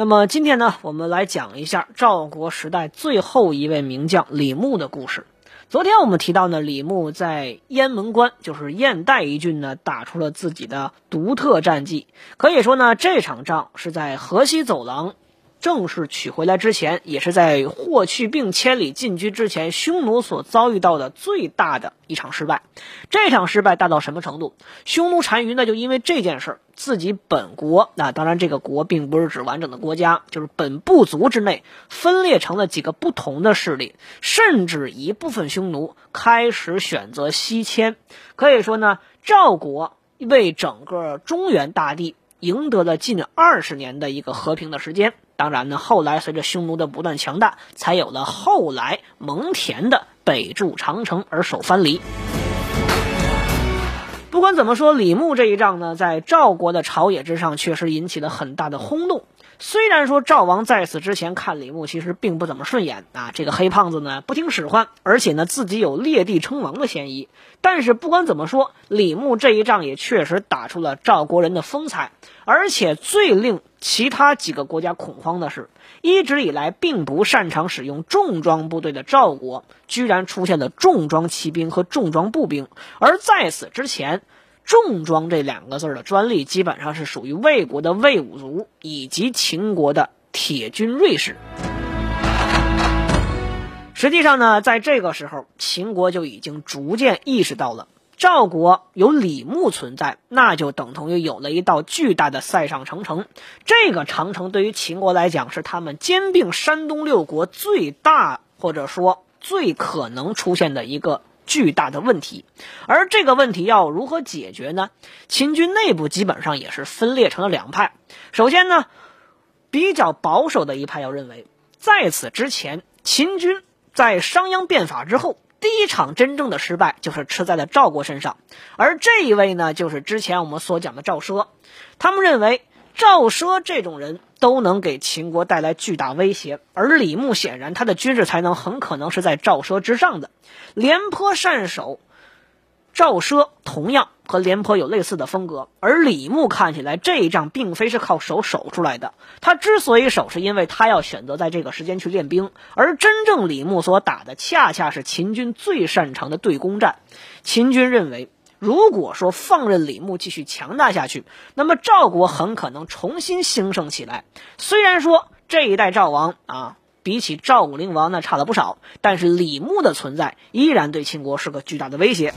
那么今天呢，我们来讲一下赵国时代最后一位名将李牧的故事。昨天我们提到呢，李牧在雁门关，就是雁带一郡呢，打出了自己的独特战绩。可以说呢，这场仗是在河西走廊。正式取回来之前，也是在霍去病千里进军之前，匈奴所遭遇到的最大的一场失败。这场失败大到什么程度？匈奴单于呢，就因为这件事儿，自己本国，那当然这个国并不是指完整的国家，就是本部族之内分裂成了几个不同的势力，甚至一部分匈奴开始选择西迁。可以说呢，赵国为整个中原大地赢得了近二十年的一个和平的时间。当然呢，后来随着匈奴的不断强大，才有了后来蒙恬的北筑长城而守藩篱。不管怎么说，李牧这一仗呢，在赵国的朝野之上确实引起了很大的轰动。虽然说赵王在此之前看李牧其实并不怎么顺眼啊，这个黑胖子呢不听使唤，而且呢自己有裂地称王的嫌疑。但是不管怎么说，李牧这一仗也确实打出了赵国人的风采。而且最令其他几个国家恐慌的是，一直以来并不擅长使用重装部队的赵国，居然出现了重装骑兵和重装步兵。而在此之前，重装这两个字的专利基本上是属于魏国的魏武卒以及秦国的铁军锐士。实际上呢，在这个时候，秦国就已经逐渐意识到了赵国有李牧存在，那就等同于有了一道巨大的塞上长城。这个长城对于秦国来讲，是他们兼并山东六国最大或者说最可能出现的一个。巨大的问题，而这个问题要如何解决呢？秦军内部基本上也是分裂成了两派。首先呢，比较保守的一派要认为，在此之前，秦军在商鞅变法之后，第一场真正的失败就是吃在了赵国身上。而这一位呢，就是之前我们所讲的赵奢。他们认为赵奢这种人。都能给秦国带来巨大威胁，而李牧显然他的军事才能很可能是在赵奢之上的。廉颇善守，赵奢同样和廉颇有类似的风格，而李牧看起来这一仗并非是靠守守出来的。他之所以守，是因为他要选择在这个时间去练兵，而真正李牧所打的恰恰是秦军最擅长的对攻战。秦军认为。如果说放任李牧继续强大下去，那么赵国很可能重新兴盛起来。虽然说这一代赵王啊，比起赵武灵王那差了不少，但是李牧的存在依然对秦国是个巨大的威胁。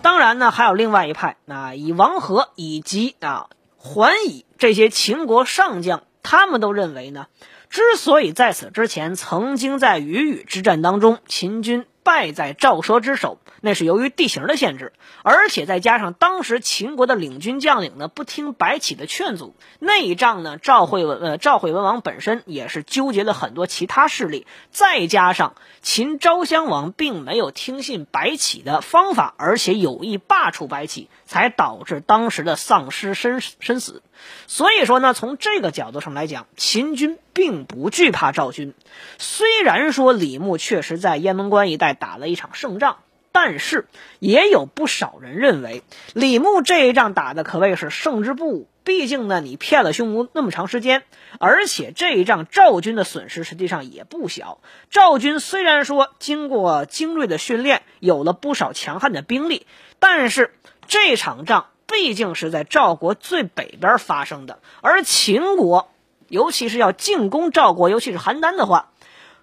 当然呢，还有另外一派，那以王和以及啊桓乙这些秦国上将，他们都认为呢，之所以在此之前曾经在羽羽之战当中，秦军。败在赵奢之手，那是由于地形的限制，而且再加上当时秦国的领军将领呢不听白起的劝阻。那一仗呢，赵惠文呃赵惠文王本身也是纠结了很多其他势力，再加上秦昭襄王并没有听信白起的方法，而且有意罢黜白起，才导致当时的丧失身身死。所以说呢，从这个角度上来讲，秦军并不惧怕赵军。虽然说李牧确实在雁门关一带打了一场胜仗，但是也有不少人认为李牧这一仗打的可谓是胜之不武。毕竟呢，你骗了匈奴那么长时间，而且这一仗赵军的损失实际上也不小。赵军虽然说经过精锐的训练，有了不少强悍的兵力，但是这场仗。毕竟是在赵国最北边发生的，而秦国，尤其是要进攻赵国，尤其是邯郸的话，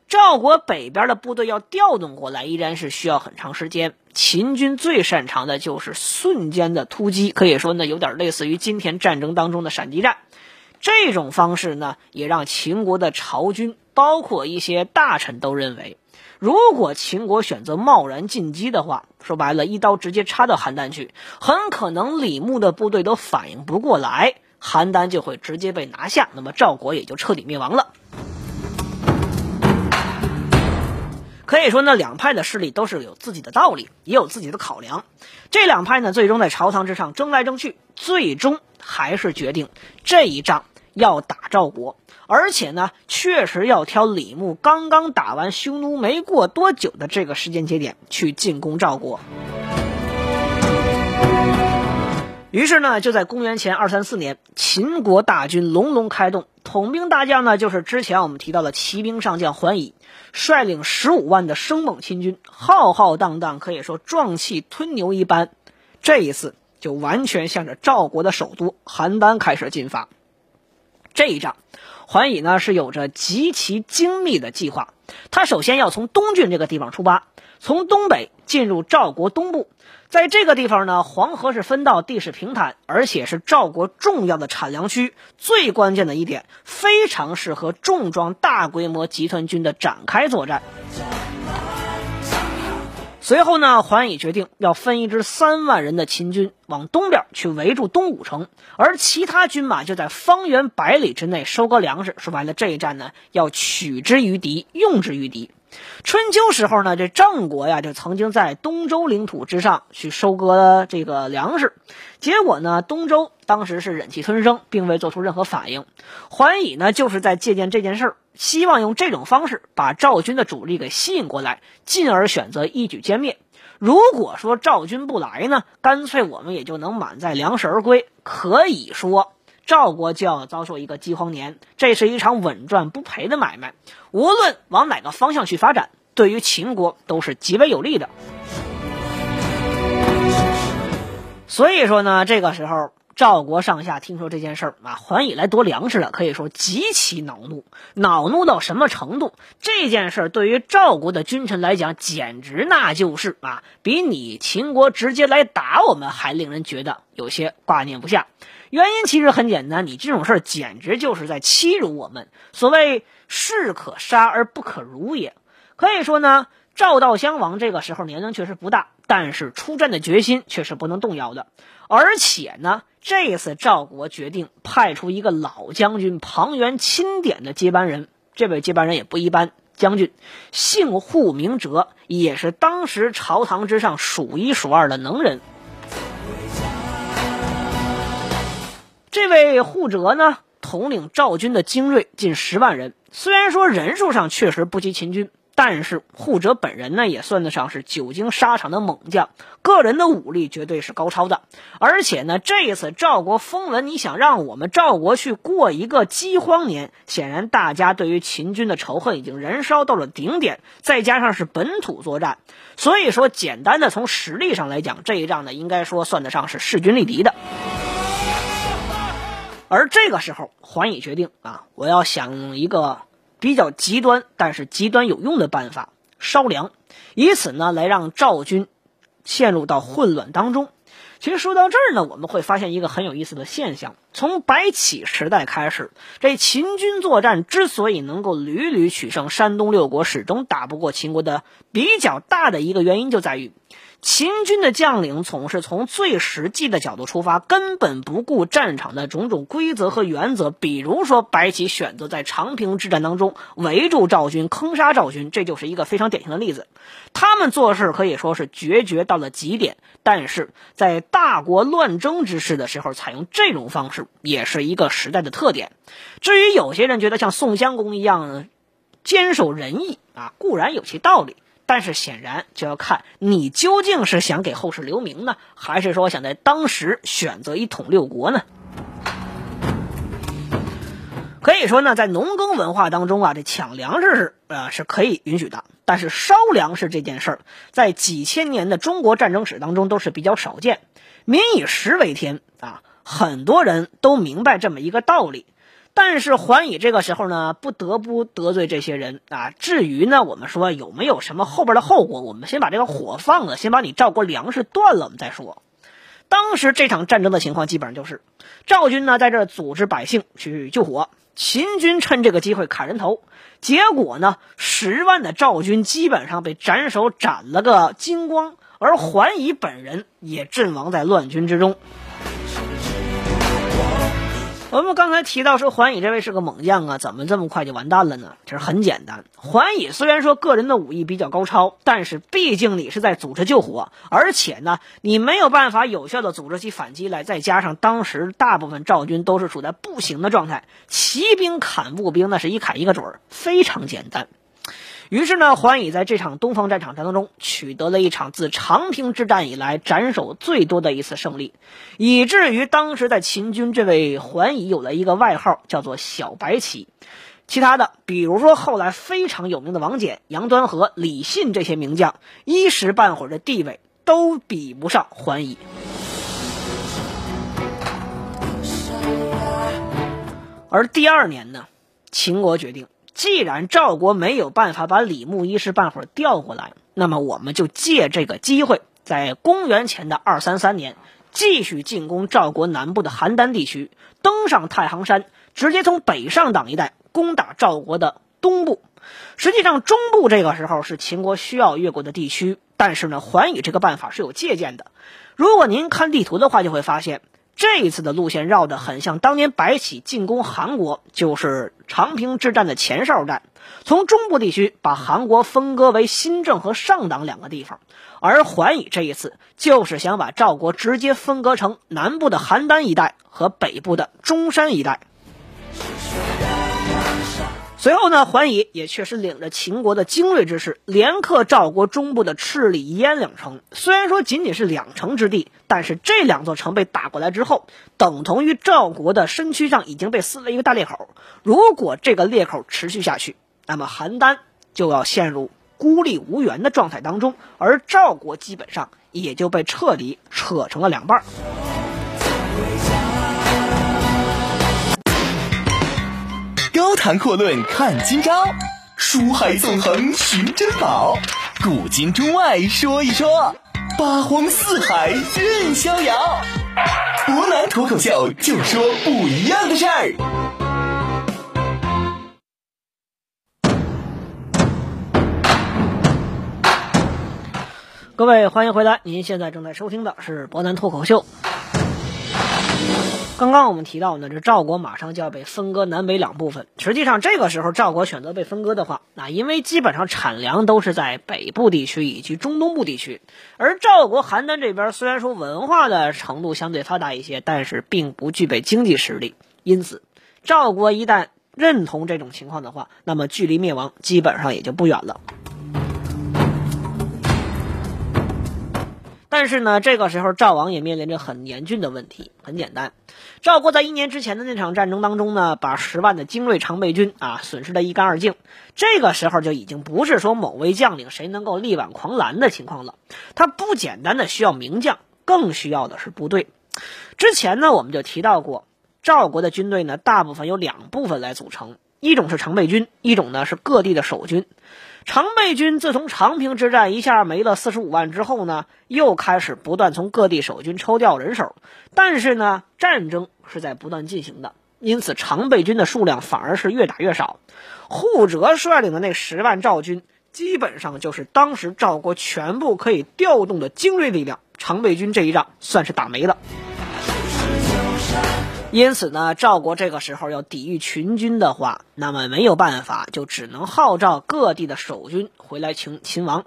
赵国北边的部队要调动过来，依然是需要很长时间。秦军最擅长的就是瞬间的突击，可以说呢，有点类似于今天战争当中的闪击战。这种方式呢，也让秦国的朝军，包括一些大臣都认为。如果秦国选择贸然进击的话，说白了，一刀直接插到邯郸去，很可能李牧的部队都反应不过来，邯郸就会直接被拿下，那么赵国也就彻底灭亡了。可以说呢，两派的势力都是有自己的道理，也有自己的考量。这两派呢，最终在朝堂之上争来争去，最终还是决定这一仗要打赵国，而且呢，确实要挑李牧刚刚打完匈奴没过多久的这个时间节点去进攻赵国。于是呢，就在公元前二三四年，秦国大军隆隆开动，统兵大将呢就是之前我们提到的骑兵上将桓乙，率领十五万的生猛秦军，浩浩荡荡，可以说壮气吞牛一般。这一次就完全向着赵国的首都邯郸开始进发。这一仗，桓乙呢是有着极其精密的计划，他首先要从东郡这个地方出发，从东北进入赵国东部。在这个地方呢，黄河是分道，地势平坦，而且是赵国重要的产粮区。最关键的一点，非常适合重装大规模集团军的展开作战。随后呢，桓乙决定要分一支三万人的秦军往东边去围住东武城，而其他军马就在方圆百里之内收割粮食。说白了，这一战呢，要取之于敌，用之于敌。春秋时候呢，这郑国呀就曾经在东周领土之上去收割这个粮食，结果呢，东周当时是忍气吞声，并未做出任何反应。桓乙呢就是在借鉴这件事儿，希望用这种方式把赵军的主力给吸引过来，进而选择一举歼灭。如果说赵军不来呢，干脆我们也就能满载粮食而归。可以说。赵国就要遭受一个饥荒年，这是一场稳赚不赔的买卖。无论往哪个方向去发展，对于秦国都是极为有利的。所以说呢，这个时候赵国上下听说这件事儿啊，桓乙来夺粮食了，可以说极其恼怒。恼怒到什么程度？这件事儿对于赵国的君臣来讲，简直那就是啊，比你秦国直接来打我们还令人觉得有些挂念不下。原因其实很简单，你这种事儿简直就是在欺辱我们。所谓士可杀而不可辱也。可以说呢，赵悼襄王这个时候年龄确实不大，但是出战的决心却是不能动摇的。而且呢，这次赵国决定派出一个老将军庞元钦点的接班人，这位接班人也不一般，将军姓户名哲，也是当时朝堂之上数一数二的能人。这位护哲呢，统领赵军的精锐近十万人。虽然说人数上确实不及秦军，但是护哲本人呢，也算得上是久经沙场的猛将，个人的武力绝对是高超的。而且呢，这一次赵国封文，你想让我们赵国去过一个饥荒年，显然大家对于秦军的仇恨已经燃烧到了顶点。再加上是本土作战，所以说简单的从实力上来讲，这一仗呢，应该说算得上是势均力敌的。而这个时候，桓乙决定啊，我要想一个比较极端但是极端有用的办法——烧粮，以此呢来让赵军陷入到混乱当中。其实说到这儿呢，我们会发现一个很有意思的现象：从白起时代开始，这秦军作战之所以能够屡屡取胜，山东六国始终打不过秦国的比较大的一个原因，就在于。秦军的将领总是从最实际的角度出发，根本不顾战场的种种规则和原则。比如说，白起选择在长平之战当中围住赵军，坑杀赵军，这就是一个非常典型的例子。他们做事可以说是决绝到了极点，但是在大国乱争之势的时候，采用这种方式也是一个时代的特点。至于有些人觉得像宋襄公一样坚守仁义啊，固然有其道理。但是显然就要看你究竟是想给后世留名呢，还是说想在当时选择一统六国呢？可以说呢，在农耕文化当中啊，这抢粮食是呃是可以允许的，但是烧粮食这件事儿，在几千年的中国战争史当中都是比较少见。民以食为天啊，很多人都明白这么一个道理。但是桓乙这个时候呢，不得不得罪这些人啊。至于呢，我们说有没有什么后边的后果，我们先把这个火放了，先把你赵国粮食断了，我们再说。当时这场战争的情况基本上就是，赵军呢在这组织百姓去救火，秦军趁这个机会砍人头。结果呢，十万的赵军基本上被斩首斩了个精光，而桓乙本人也阵亡在乱军之中。我们刚才提到说桓乙这位是个猛将啊，怎么这么快就完蛋了呢？其实很简单，桓乙虽然说个人的武艺比较高超，但是毕竟你是在组织救火，而且呢，你没有办法有效的组织起反击来，再加上当时大部分赵军都是处在步行的状态，骑兵砍步兵那是一砍一个准儿，非常简单。于是呢，桓乙在这场东方战场当中取得了一场自长平之战以来斩首最多的一次胜利，以至于当时在秦军这位桓乙有了一个外号，叫做“小白旗”。其他的，比如说后来非常有名的王翦、杨端和、李信这些名将，一时半会儿的地位都比不上桓乙。而第二年呢，秦国决定。既然赵国没有办法把李牧一时半会儿调过来，那么我们就借这个机会，在公元前的二三三年，继续进攻赵国南部的邯郸地区，登上太行山，直接从北上党一带攻打赵国的东部。实际上，中部这个时候是秦国需要越过的地区，但是呢，桓宇这个办法是有借鉴的。如果您看地图的话，就会发现。这一次的路线绕得很像当年白起进攻韩国，就是长平之战的前哨战，从中部地区把韩国分割为新郑和上党两个地方，而桓乙这一次就是想把赵国直接分割成南部的邯郸一带和北部的中山一带。随后呢，桓乙也确实领着秦国的精锐之士，连克赵国中部的赤里、燕两城。虽然说仅仅是两城之地，但是这两座城被打过来之后，等同于赵国的身躯上已经被撕了一个大裂口。如果这个裂口持续下去，那么邯郸就要陷入孤立无援的状态当中，而赵国基本上也就被彻底扯成了两半。高谈阔论看今朝，书海纵横寻珍宝，古今中外说一说，八荒四海任逍遥。湖南脱口秀就说不一样的事儿。各位，欢迎回来！您现在正在收听的是博南脱口秀。刚刚我们提到呢，这赵国马上就要被分割南北两部分。实际上，这个时候赵国选择被分割的话，那因为基本上产粮都是在北部地区以及中东部地区，而赵国邯郸这边虽然说文化的程度相对发达一些，但是并不具备经济实力。因此，赵国一旦认同这种情况的话，那么距离灭亡基本上也就不远了。但是呢，这个时候赵王也面临着很严峻的问题。很简单，赵国在一年之前的那场战争当中呢，把十万的精锐常备军啊损失的一干二净。这个时候就已经不是说某位将领谁能够力挽狂澜的情况了，他不简单的需要名将，更需要的是部队。之前呢，我们就提到过，赵国的军队呢，大部分由两部分来组成，一种是常备军，一种呢是各地的守军。常备军自从长平之战一下没了四十五万之后呢，又开始不断从各地守军抽调人手，但是呢，战争是在不断进行的，因此常备军的数量反而是越打越少。护哲率领的那十万赵军，基本上就是当时赵国全部可以调动的精锐力量，常备军这一仗算是打没了。因此呢，赵国这个时候要抵御群军的话，那么没有办法，就只能号召各地的守军回来请秦王。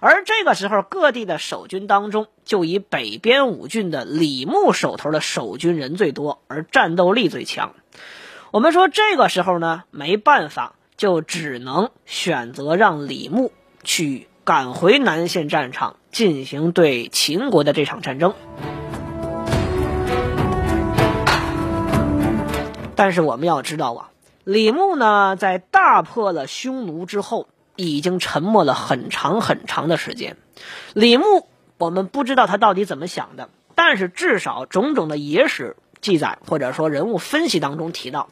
而这个时候，各地的守军当中，就以北边五郡的李牧手头的守军人最多，而战斗力最强。我们说这个时候呢，没办法，就只能选择让李牧去赶回南线战场，进行对秦国的这场战争。但是我们要知道啊，李牧呢，在大破了匈奴之后，已经沉默了很长很长的时间。李牧，我们不知道他到底怎么想的，但是至少种种的野史记载或者说人物分析当中提到，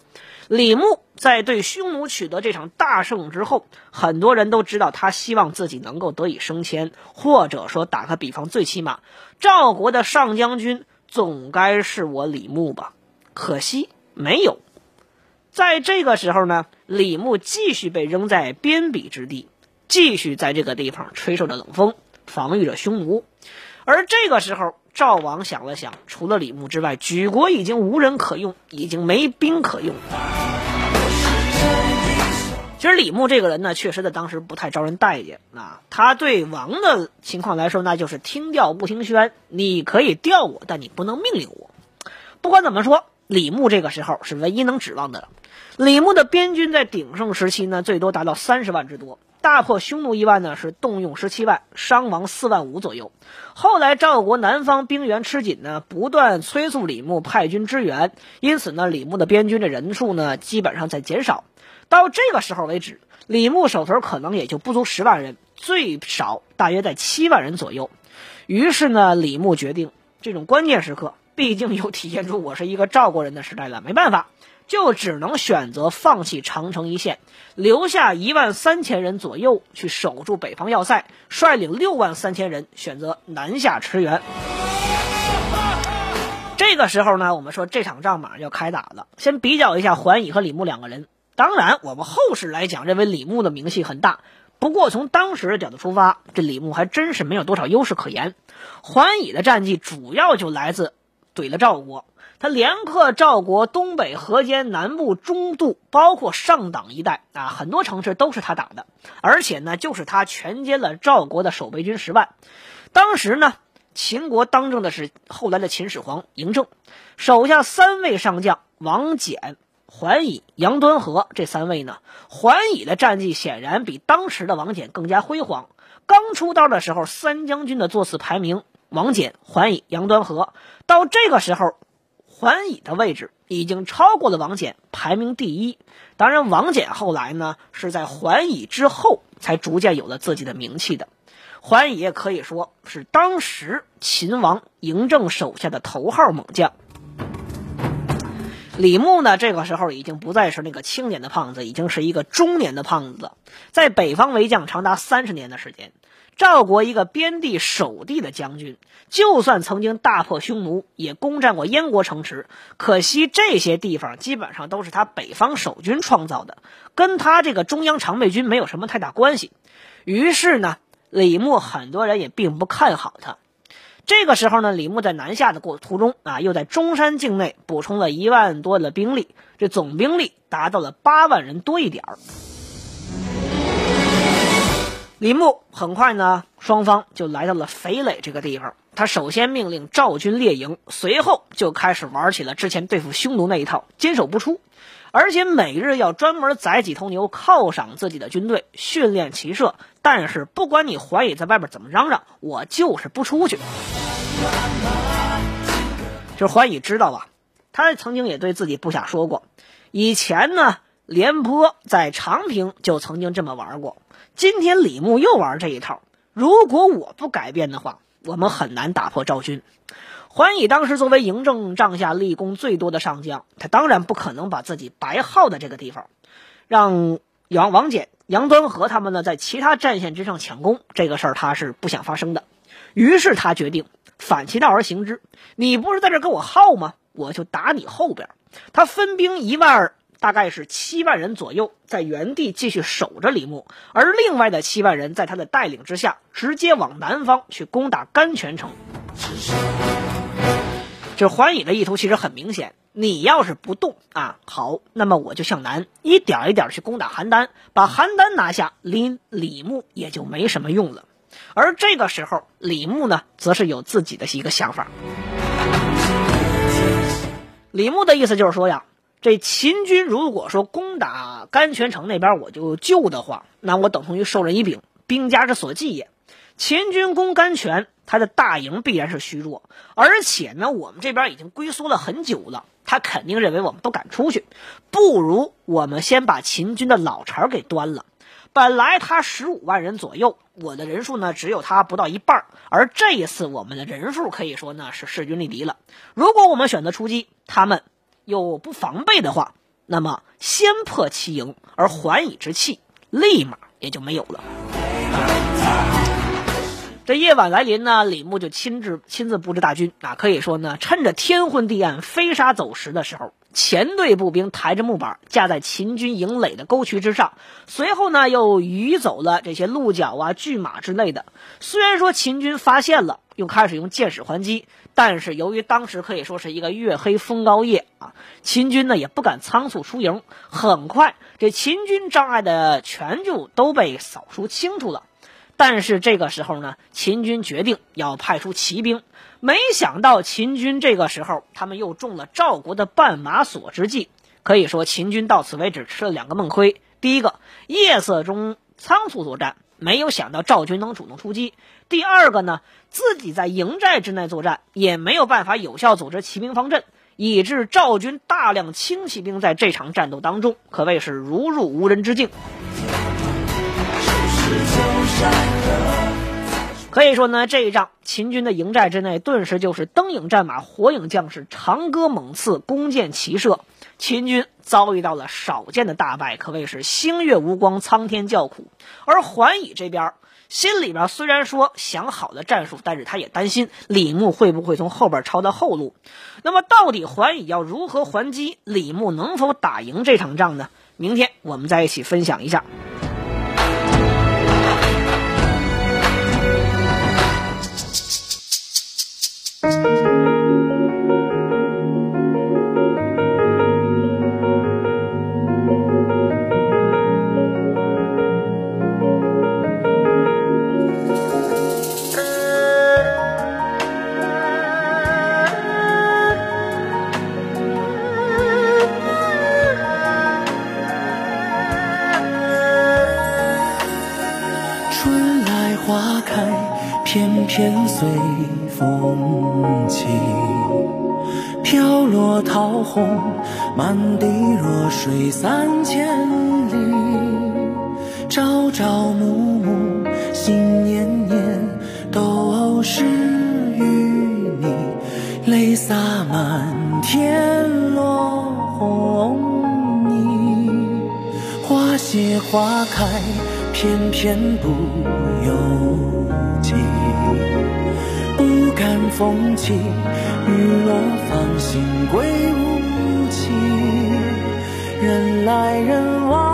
李牧在对匈奴取得这场大胜之后，很多人都知道他希望自己能够得以升迁，或者说打个比方，最起码赵国的上将军总该是我李牧吧？可惜。没有，在这个时候呢，李牧继续被扔在边鄙之地，继续在这个地方吹受着冷风，防御着匈奴。而这个时候，赵王想了想，除了李牧之外，举国已经无人可用，已经没兵可用。其实李牧这个人呢，确实在当时不太招人待见啊。他对王的情况来说，那就是听调不听宣，你可以调我，但你不能命令我。不管怎么说，李牧这个时候是唯一能指望的了。李牧的边军在鼎盛时期呢，最多达到三十万之多。大破匈奴一万呢，是动用十七万，伤亡四万五左右。后来赵国南方兵源吃紧呢，不断催促李牧派军支援，因此呢，李牧的边军的人数呢，基本上在减少。到这个时候为止，李牧手头可能也就不足十万人，最少大约在七万人左右。于是呢，李牧决定，这种关键时刻，毕竟又体现出我是一个赵国人的时代了，没办法，就只能选择放弃长城一线，留下一万三千人左右去守住北方要塞，率领六万三千人选择南下驰援。这个时候呢，我们说这场仗马上要开打了，先比较一下桓乙和李牧两个人。当然，我们后世来讲，认为李牧的名气很大。不过从当时的角度出发，这李牧还真是没有多少优势可言。桓乙的战绩主要就来自怼了赵国，他连克赵国东北、河间、南部、中度，包括上党一带啊，很多城市都是他打的。而且呢，就是他全歼了赵国的守备军十万。当时呢，秦国当政的是后来的秦始皇嬴政，手下三位上将王翦。桓乙、杨端和这三位呢？桓乙的战绩显然比当时的王翦更加辉煌。刚出道的时候，三将军的座次排名，王翦、桓乙、杨端和。到这个时候，桓乙的位置已经超过了王翦，排名第一。当然，王翦后来呢，是在桓乙之后才逐渐有了自己的名气的。桓乙也可以说是当时秦王嬴政手下的头号猛将。李牧呢，这个时候已经不再是那个青年的胖子，已经是一个中年的胖子。在北方为将长达三十年的时间，赵国一个边地守地的将军，就算曾经大破匈奴，也攻占过燕国城池，可惜这些地方基本上都是他北方守军创造的，跟他这个中央常备军没有什么太大关系。于是呢，李牧很多人也并不看好他。这个时候呢，李牧在南下的过途中啊，又在中山境内补充了一万多的兵力，这总兵力达到了八万人多一点儿。李牧很快呢，双方就来到了肥垒这个地方。他首先命令赵军列营，随后就开始玩起了之前对付匈奴那一套，坚守不出。而且每日要专门宰几头牛犒赏自己的军队，训练骑射。但是不管你桓乙在外边怎么嚷嚷，我就是不出去。就是桓乙知道吧？他曾经也对自己部下说过，以前呢，廉颇在长平就曾经这么玩过。今天李牧又玩这一套，如果我不改变的话，我们很难打破赵军。桓乙当时作为嬴政帐下立功最多的上将，他当然不可能把自己白耗在这个地方，让杨王翦、杨端和他们呢在其他战线之上抢攻，这个事儿他是不想发生的。于是他决定反其道而行之，你不是在这跟我耗吗？我就打你后边。他分兵一万，大概是七万人左右，在原地继续守着李牧，而另外的七万人在他的带领之下，直接往南方去攻打甘泉城。这桓乙的意图其实很明显，你要是不动啊，好，那么我就向南一点一点去攻打邯郸，把邯郸拿下，离李牧也就没什么用了。而这个时候，李牧呢，则是有自己的一个想法。李牧的意思就是说呀，这秦军如果说攻打甘泉城那边我就救的话，那我等同于授人以柄，兵家之所忌也。秦军攻甘泉，他的大营必然是虚弱，而且呢，我们这边已经龟缩了很久了，他肯定认为我们不敢出去，不如我们先把秦军的老巢给端了。本来他十五万人左右，我的人数呢只有他不到一半，而这一次我们的人数可以说呢是势均力敌了。如果我们选择出击，他们又不防备的话，那么先破其营，而还以之气立马也就没有了。这夜晚来临呢，李牧就亲自亲自布置大军啊，可以说呢，趁着天昏地暗、飞沙走石的时候，前队步兵抬着木板架在秦军营垒的沟渠之上，随后呢又移走了这些鹿角啊、骏马之类的。虽然说秦军发现了，又开始用箭矢还击。但是由于当时可以说是一个月黑风高夜啊，秦军呢也不敢仓促出营。很快，这秦军障碍的全就都被扫除清楚了。但是这个时候呢，秦军决定要派出骑兵。没想到秦军这个时候，他们又中了赵国的绊马索之计。可以说，秦军到此为止吃了两个闷亏。第一个，夜色中仓促作战，没有想到赵军能主动出击；第二个呢，自己在营寨之内作战，也没有办法有效组织骑兵方阵，以致赵军大量轻骑兵在这场战斗当中可谓是如入无人之境。可以说呢，这一仗秦军的营寨之内顿时就是灯影战马、火影将士、长戈猛刺、弓箭齐射，秦军遭遇到了少见的大败，可谓是星月无光、苍天叫苦。而桓乙这边心里边虽然说想好了战术，但是他也担心李牧会不会从后边抄到后路。那么，到底桓乙要如何还击？李牧能否打赢这场仗呢？明天我们再一起分享一下。片随风起，飘落桃红，满地弱水三千里。朝朝暮暮，心念念，都是与你。泪洒满天落红泥，花谢花开，偏偏不由己。不敢风起，雨落放心归无期。人来人往，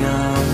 高。